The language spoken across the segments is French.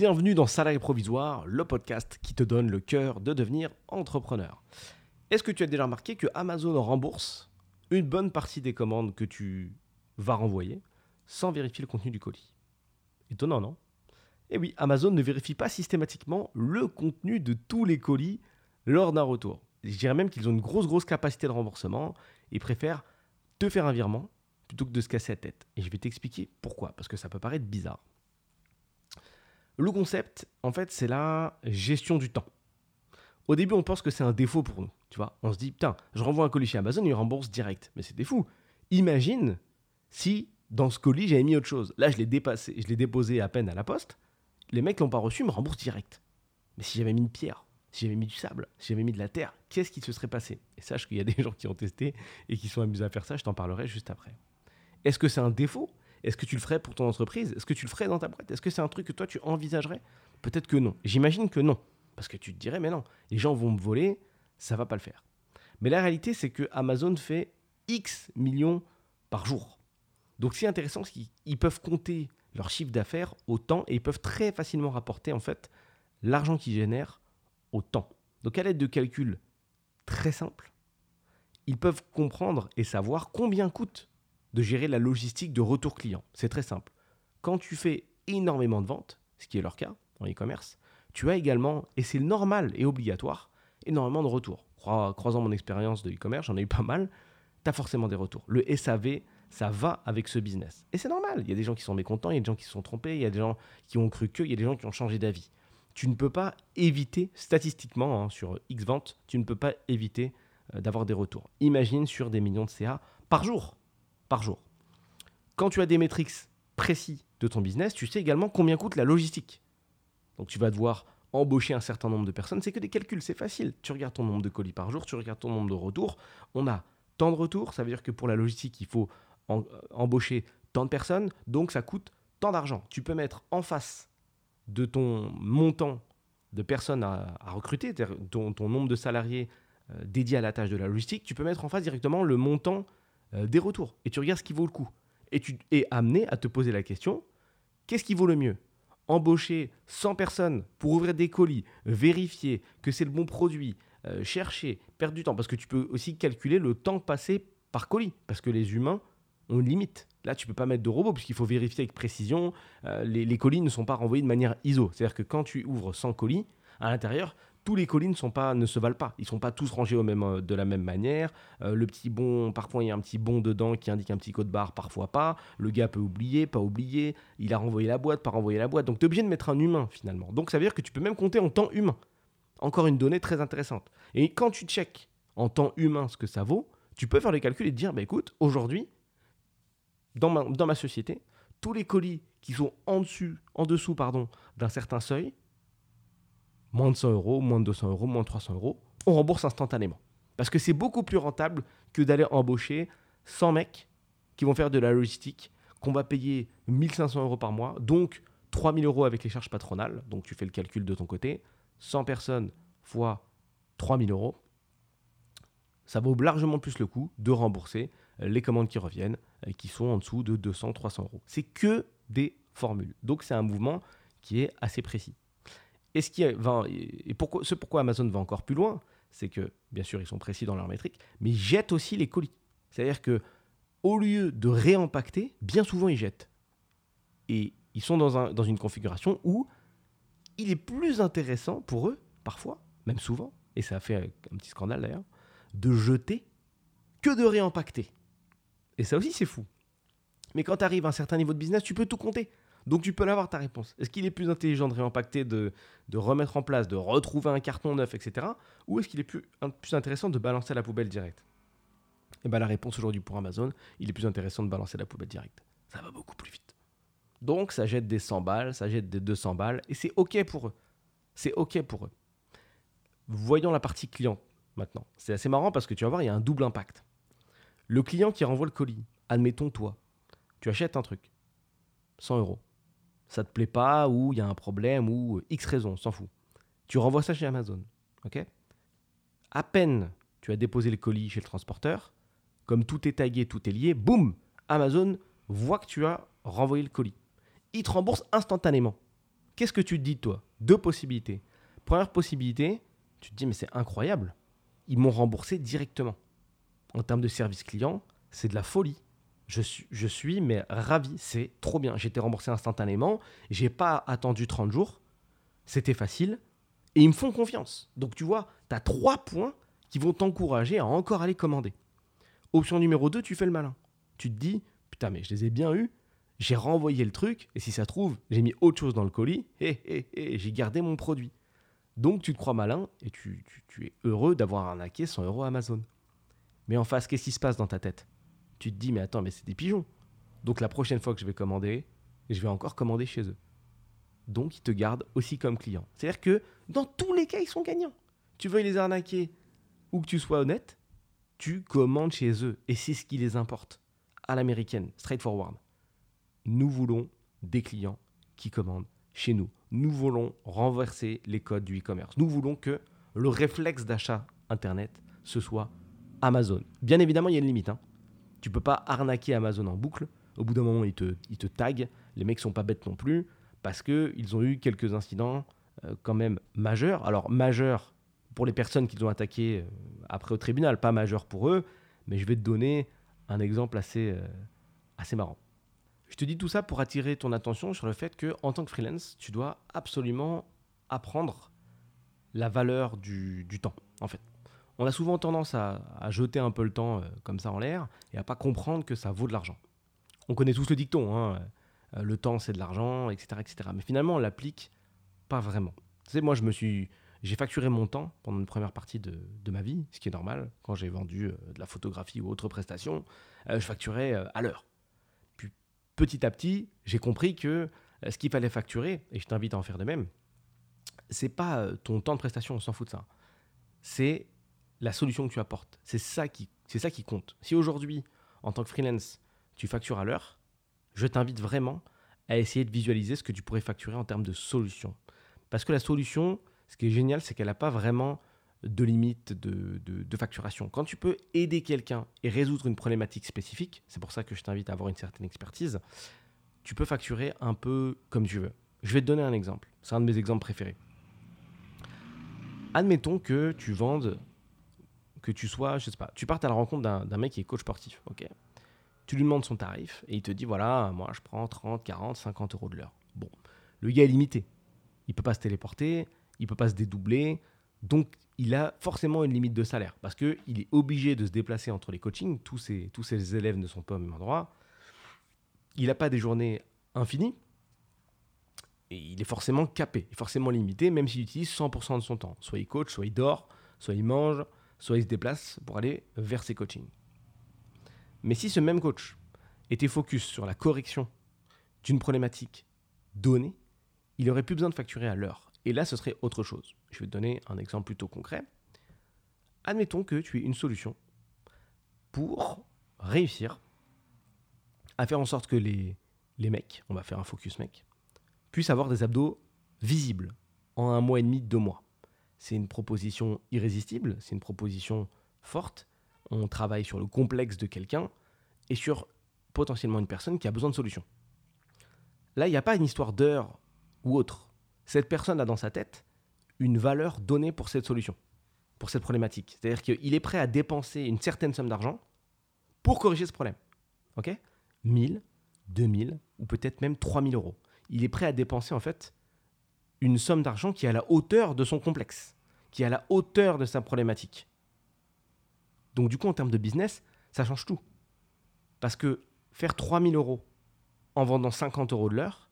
Bienvenue dans Salarié Provisoire, le podcast qui te donne le cœur de devenir entrepreneur. Est-ce que tu as déjà remarqué que Amazon rembourse une bonne partie des commandes que tu vas renvoyer sans vérifier le contenu du colis? Étonnant, non? Eh oui, Amazon ne vérifie pas systématiquement le contenu de tous les colis lors d'un retour. Je dirais même qu'ils ont une grosse, grosse capacité de remboursement et préfèrent te faire un virement plutôt que de se casser la tête. Et je vais t'expliquer pourquoi, parce que ça peut paraître bizarre. Le concept, en fait, c'est la gestion du temps. Au début, on pense que c'est un défaut pour nous. Tu vois, on se dit, putain, je renvoie un colis chez Amazon, il rembourse direct. Mais c'était fou. Imagine si dans ce colis, j'avais mis autre chose. Là, je l'ai dépassé, je l'ai déposé à peine à la poste. Les mecs l'ont pas reçu, me remboursent direct. Mais si j'avais mis une pierre, si j'avais mis du sable, si j'avais mis de la terre, qu'est-ce qui se serait passé? Et sache qu'il y a des gens qui ont testé et qui sont amusés à faire ça, je t'en parlerai juste après. Est-ce que c'est un défaut? Est-ce que tu le ferais pour ton entreprise? Est-ce que tu le ferais dans ta boîte? Est-ce que c'est un truc que toi tu envisagerais? Peut-être que non. J'imagine que non. Parce que tu te dirais, mais non, les gens vont me voler, ça va pas le faire. Mais la réalité, c'est que Amazon fait X millions par jour. Donc c'est intéressant parce qu'ils peuvent compter leur chiffre d'affaires au temps et ils peuvent très facilement rapporter en fait l'argent qu'ils génèrent au temps. Donc à l'aide de calculs très simples, ils peuvent comprendre et savoir combien coûte de gérer la logistique de retour client. C'est très simple. Quand tu fais énormément de ventes, ce qui est leur cas en e-commerce, tu as également, et c'est normal et obligatoire, énormément de retours. Croisant mon expérience de e-commerce, j'en ai eu pas mal, tu as forcément des retours. Le SAV, ça va avec ce business. Et c'est normal, il y a des gens qui sont mécontents, il y a des gens qui se sont trompés, il y a des gens qui ont cru que, il y a des gens qui ont changé d'avis. Tu ne peux pas éviter, statistiquement, hein, sur X ventes, tu ne peux pas éviter euh, d'avoir des retours. Imagine sur des millions de CA par jour par jour. Quand tu as des métriques précis de ton business, tu sais également combien coûte la logistique. Donc tu vas devoir embaucher un certain nombre de personnes. C'est que des calculs, c'est facile. Tu regardes ton nombre de colis par jour, tu regardes ton nombre de retours. On a tant de retours, ça veut dire que pour la logistique, il faut euh, embaucher tant de personnes, donc ça coûte tant d'argent. Tu peux mettre en face de ton montant de personnes à, recruter, ton, ton, nombre de salariés euh, dédiés à la tâche de la logistique, tu peux mettre en face directement le montant euh, des retours et tu regardes ce qui vaut le coup. Et tu es amené à te poser la question, qu'est-ce qui vaut le mieux? Embaucher 100 personnes pour ouvrir des colis, vérifier que c'est le bon produit, euh, chercher, perdre du temps, parce que tu peux aussi calculer le temps passé par colis, parce que les humains ont une limite. Là, tu peux pas mettre de robot puisqu'il faut vérifier avec précision. Euh, les, les, colis ne sont pas renvoyés de manière ISO. C'est-à-dire que quand tu ouvres 100 colis, à l'intérieur, tous les colis ne, sont pas, ne se valent pas. Ils sont pas tous rangés au même, euh, de la même manière. Euh, le petit bon, parfois il y a un petit bon dedans qui indique un petit code barre, parfois pas. Le gars peut oublier, pas oublier. Il a renvoyé la boîte, pas renvoyé la boîte. Donc tu es obligé de mettre un humain finalement. Donc ça veut dire que tu peux même compter en temps humain. Encore une donnée très intéressante. Et quand tu checkes en temps humain ce que ça vaut, tu peux faire les calculs et te dire, bah, écoute, aujourd'hui, dans ma, dans ma société, tous les colis qui sont en, dessus, en dessous pardon, d'un certain seuil, moins de 100 euros, moins de 200 euros, moins de 300 euros, on rembourse instantanément. Parce que c'est beaucoup plus rentable que d'aller embaucher 100 mecs qui vont faire de la logistique, qu'on va payer 1500 euros par mois, donc 3000 euros avec les charges patronales, donc tu fais le calcul de ton côté, 100 personnes fois 3000 euros, ça vaut largement plus le coup de rembourser les commandes qui reviennent, et qui sont en dessous de 200-300 euros. C'est que des formules. Donc c'est un mouvement qui est assez précis. Et ce qui et pourquoi, ce pourquoi Amazon va encore plus loin, c'est que, bien sûr, ils sont précis dans leur métrique, mais ils jettent aussi les colis. C'est-à-dire que, au lieu de réempacter, bien souvent ils jettent. Et ils sont dans, un, dans une configuration où il est plus intéressant pour eux, parfois, même souvent, et ça a fait un petit scandale d'ailleurs, de jeter que de réempacter. Et ça aussi, c'est fou. Mais quand tu arrives à un certain niveau de business, tu peux tout compter. Donc tu peux l'avoir ta réponse. Est-ce qu'il est plus intelligent de réempacter, de, remettre en place, de retrouver un carton neuf, etc. Ou est-ce qu'il est plus, plus intéressant de balancer à la poubelle directe? Et eh bien la réponse aujourd'hui pour Amazon, il est plus intéressant de balancer à la poubelle directe. Ça va beaucoup plus vite. Donc ça jette des 100 balles, ça jette des 200 balles, et c'est OK pour eux. C'est OK pour eux. Voyons la partie client maintenant. C'est assez marrant parce que tu vas voir, il y a un double impact. Le client qui renvoie le colis, admettons toi, tu achètes un truc, 100 euros ça te plaît pas, ou il y a un problème, ou X raison, s'en fout. Tu renvoies ça chez Amazon. ok? À peine tu as déposé le colis chez le transporteur, comme tout est tagué, tout est lié, boum, Amazon voit que tu as renvoyé le colis. Il te rembourse instantanément. Qu'est-ce que tu te dis, toi? Deux possibilités. Première possibilité, tu te dis, mais c'est incroyable. Ils m'ont remboursé directement. En termes de service client, c'est de la folie. Je suis, mais ravi, c'est trop bien. J'ai été remboursé instantanément, j'ai pas attendu 30 jours, c'était facile, et ils me font confiance. Donc tu vois, tu as trois points qui vont t'encourager à encore aller commander. Option numéro 2, tu fais le malin. Tu te dis, putain, mais je les ai bien eus, j'ai renvoyé le truc, et si ça trouve, j'ai mis autre chose dans le colis, et, j'ai gardé mon produit. Donc tu te crois malin, et tu, tu es heureux d'avoir arnaqué 100 euros Amazon. Mais en face, qu'est-ce qui se passe dans ta tête? Tu te dis, mais attends, mais c'est des pigeons. Donc la prochaine fois que je vais commander, je vais encore commander chez eux. Donc ils te gardent aussi comme client. C'est-à-dire que dans tous les cas, ils sont gagnants. Tu veux les arnaquer ou que tu sois honnête, tu commandes chez eux. Et c'est ce qui les importe. À l'américaine, straightforward. Nous voulons des clients qui commandent chez nous. Nous voulons renverser les codes du e-commerce. Nous voulons que le réflexe d'achat Internet, ce soit Amazon. Bien évidemment, il y a une limite. Hein. Tu peux pas arnaquer Amazon en boucle. Au bout d'un moment, ils te, ils te taguent. Les mecs sont pas bêtes non plus parce qu'ils ont eu quelques incidents euh, quand même majeurs. Alors, majeurs pour les personnes qu'ils ont attaquées euh, après au tribunal, pas majeurs pour eux, mais je vais te donner un exemple assez, euh, assez marrant. Je te dis tout ça pour attirer ton attention sur le fait que en tant que freelance, tu dois absolument apprendre la valeur du, du temps, en fait. On a souvent tendance à, jeter un peu le temps comme ça en l'air et à pas comprendre que ça vaut de l'argent. On connaît tous le dicton, hein, le temps c'est de l'argent, etc., etc. Mais finalement, on l'applique pas vraiment. Tu sais, moi, je me suis, j'ai facturé mon temps pendant une première partie de, ma vie, ce qui est normal. Quand j'ai vendu euh, de la photographie ou autre prestation, euh, je facturais euh, à l'heure. Puis petit à petit, j'ai compris que ce qu'il fallait facturer, et je t'invite à en faire de même, c'est pas ton temps de prestation, on s'en fout de ça. C'est la solution que tu apportes. C'est ça qui, c'est ça qui compte. Si aujourd'hui, en tant que freelance, tu factures à l'heure, je t'invite vraiment à essayer de visualiser ce que tu pourrais facturer en termes de solution. Parce que la solution, ce qui est génial, c'est qu'elle n'a pas vraiment de limite de, facturation. Quand tu peux aider quelqu'un et résoudre une problématique spécifique, c'est pour ça que je t'invite à avoir une certaine expertise, tu peux facturer un peu comme tu veux. Je vais te donner un exemple. C'est un de mes exemples préférés. Admettons que tu vendes, que tu sois, je sais pas, tu partes à la rencontre d'un mec qui est coach sportif, ok Tu lui demandes son tarif et il te dit voilà, moi je prends 30, 40, 50 euros de l'heure. Bon, le gars est limité. Il peut pas se téléporter, il peut pas se dédoubler. Donc, il a forcément une limite de salaire parce qu'il est obligé de se déplacer entre les coachings. Tous ses, tous ses élèves ne sont pas au même endroit. Il n'a pas des journées infinies. Et il est forcément capé, forcément limité, même s'il utilise 100% de son temps. Soit il coach, soit il dort, soit il mange, soit il se déplace pour aller vers ses coachings. Mais si ce même coach était focus sur la correction d'une problématique donnée, il n'aurait plus besoin de facturer à l'heure. Et là, ce serait autre chose. Je vais te donner un exemple plutôt concret. Admettons que tu aies une solution pour réussir à faire en sorte que les, les mecs, on va faire un focus mec, puissent avoir des abdos visibles en un mois et demi, deux mois. C'est une proposition irrésistible, c'est une proposition forte. On travaille sur le complexe de quelqu'un et sur potentiellement une personne qui a besoin de solutions. Là, il n'y a pas une histoire d'heure ou autre cette personne a dans sa tête une valeur donnée pour cette solution, pour cette problématique. C'est-à-dire qu'il est prêt à dépenser une certaine somme d'argent pour corriger ce problème. OK? 1000, 2000 ou peut-être même 3000 euros. Il est prêt à dépenser en fait une somme d'argent qui est à la hauteur de son complexe, qui est à la hauteur de sa problématique. Donc du coup, en termes de business, ça change tout. Parce que faire 3000 euros en vendant 50 euros de l'heure,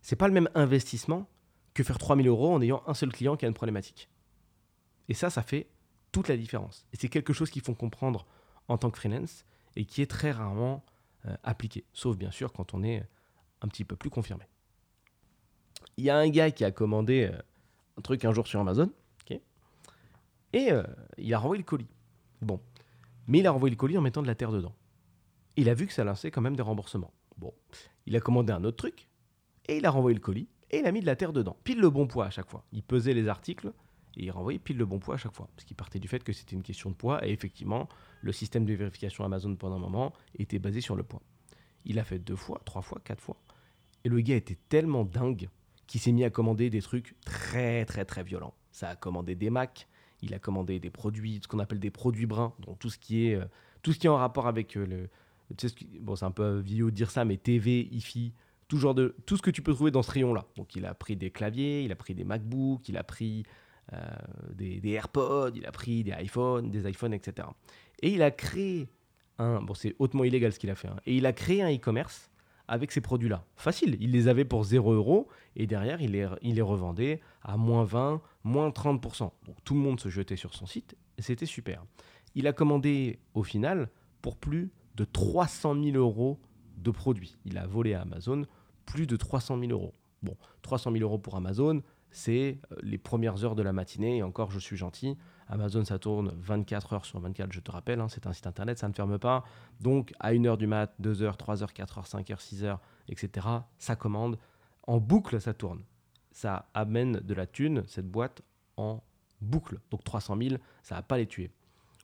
c'est pas le même investissement que faire 3000 euros en ayant un seul client qui a une problématique. Et ça, ça fait toute la différence. Et c'est quelque chose qu'il faut comprendre en tant que freelance et qui est très rarement euh, appliqué, sauf bien sûr quand on est un petit peu plus confirmé. Il y a un gars qui a commandé euh, un truc un jour sur Amazon, et euh, il a renvoyé le colis. Bon, mais il a renvoyé le colis en mettant de la terre dedans. Il a vu que ça lançait quand même des remboursements. Bon, il a commandé un autre truc, et il a renvoyé le colis, et il a mis de la terre dedans, pile le bon poids à chaque fois. Il pesait les articles et il renvoyait pile le bon poids à chaque fois, parce qu'il partait du fait que c'était une question de poids, et effectivement, le système de vérification Amazon pendant un moment était basé sur le poids. Il a fait deux fois, trois fois, quatre fois, et le gars était tellement dingue qui s'est mis à commander des trucs très très très violents. Ça a commandé des Macs, il a commandé des produits, ce qu'on appelle des produits bruns, donc tout ce qui est, euh, tout ce qui est en rapport avec euh, le. Bon, c'est un peu vieux de dire ça, mais TV, IFI, tout, genre de, tout ce que tu peux trouver dans ce rayon-là. Donc il a pris des claviers, il a pris des MacBooks, il a pris euh, des, des, AirPods, il a pris des iPhones, des iPhones, etc. Et il a créé un. Bon, c'est hautement illégal ce qu'il a fait. Hein, et il a créé un e-commerce avec ces produits-là. Facile, il les avait pour 0 euros et derrière, il les, revendait à moins 20, moins 30%. Donc tout le monde se jetait sur son site et c'était super. Il a commandé au final pour plus de 300 000 euros de produits. Il a volé à Amazon plus de 300 000 euros. Bon, 300 000 euros pour Amazon, c'est euh, les premières heures de la matinée et encore, je suis gentil. Amazon, ça tourne 24 heures sur 24, je te rappelle, hein, c'est un site internet, ça ne ferme pas. Donc, à 1h du mat, 2h, 3h, 4h, 5h, 6h, etc., ça commande. En boucle, ça tourne. Ça amène de la thune, cette boîte, en boucle. Donc, 300 000, ça va pas les tuer.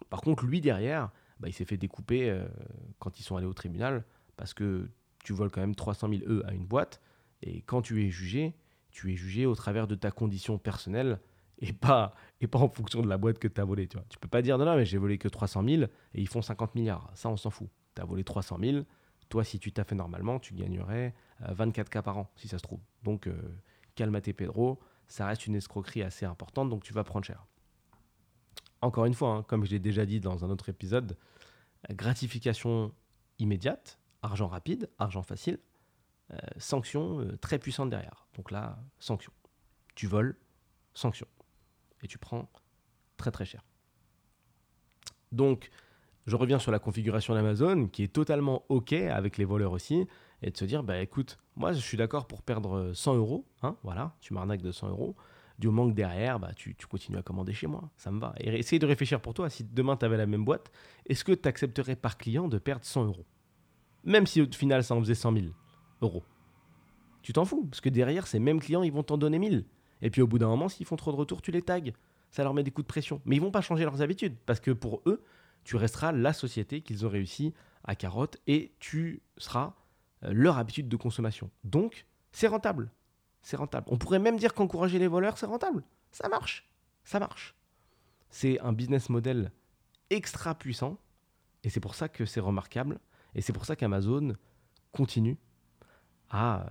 Par contre, lui, derrière, bah, il s'est fait découper euh, quand ils sont allés au tribunal parce que tu voles quand même 300 000 E à une boîte. Et quand tu es jugé, tu es jugé au travers de ta condition personnelle et pas, et pas en fonction de la boîte que tu as volée. Tu ne peux pas dire non, non, mais j'ai volé que 300 000 et ils font 50 milliards. Ça, on s'en fout. Tu as volé 300 000. Toi, si tu t'as fait normalement, tu gagnerais 24 euh, cas par an, si ça se trouve. Donc, euh, calme-toi, Pedro. Ça reste une escroquerie assez importante, donc tu vas prendre cher. Encore une fois, hein, comme je l'ai déjà dit dans un autre épisode, gratification immédiate, argent rapide, argent facile, euh, sanction très puissante derrière. Donc là, sanction. Tu voles, sanction et tu prends très très cher. Donc, je reviens sur la configuration d'Amazon qui est totalement OK avec les voleurs aussi et de se dire bah écoute, moi je suis d'accord pour perdre 100 euros, hein, voilà, tu m'arnaques de 100 euros. Du moment que derrière, bah, tu, tu, continues à commander chez moi, ça me va. Et essaye de réfléchir pour toi, si demain tu avais la même boîte, est-ce que tu accepterais par client de perdre 100 euros? Même si au final ça en faisait 100 000 euros. Tu t'en fous, parce que derrière, ces mêmes clients, ils vont t'en donner 1000. Et puis au bout d'un moment, s'ils font trop de retours, tu les tags. Ça leur met des coups de pression. Mais ils vont pas changer leurs habitudes parce que pour eux, tu resteras la société qu'ils ont réussi à carotte et tu seras euh, leur habitude de consommation. Donc, c'est rentable. C'est rentable. On pourrait même dire qu'encourager les voleurs, c'est rentable. Ça marche. Ça marche. C'est un business model extra puissant et c'est pour ça que c'est remarquable et c'est pour ça qu'Amazon continue à euh,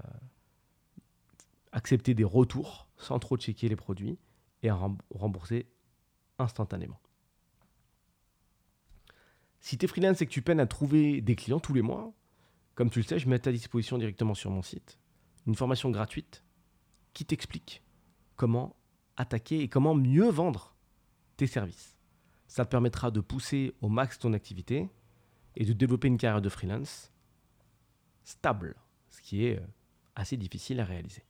accepter des retours sans trop checker les produits et à rembourser instantanément. Si tu es freelance et que tu peines à trouver des clients tous les mois, comme tu le sais, je mets à ta disposition directement sur mon site une formation gratuite qui t'explique comment attaquer et comment mieux vendre tes services. Ça te permettra de pousser au max ton activité et de développer une carrière de freelance stable, ce qui est euh, assez difficile à réaliser.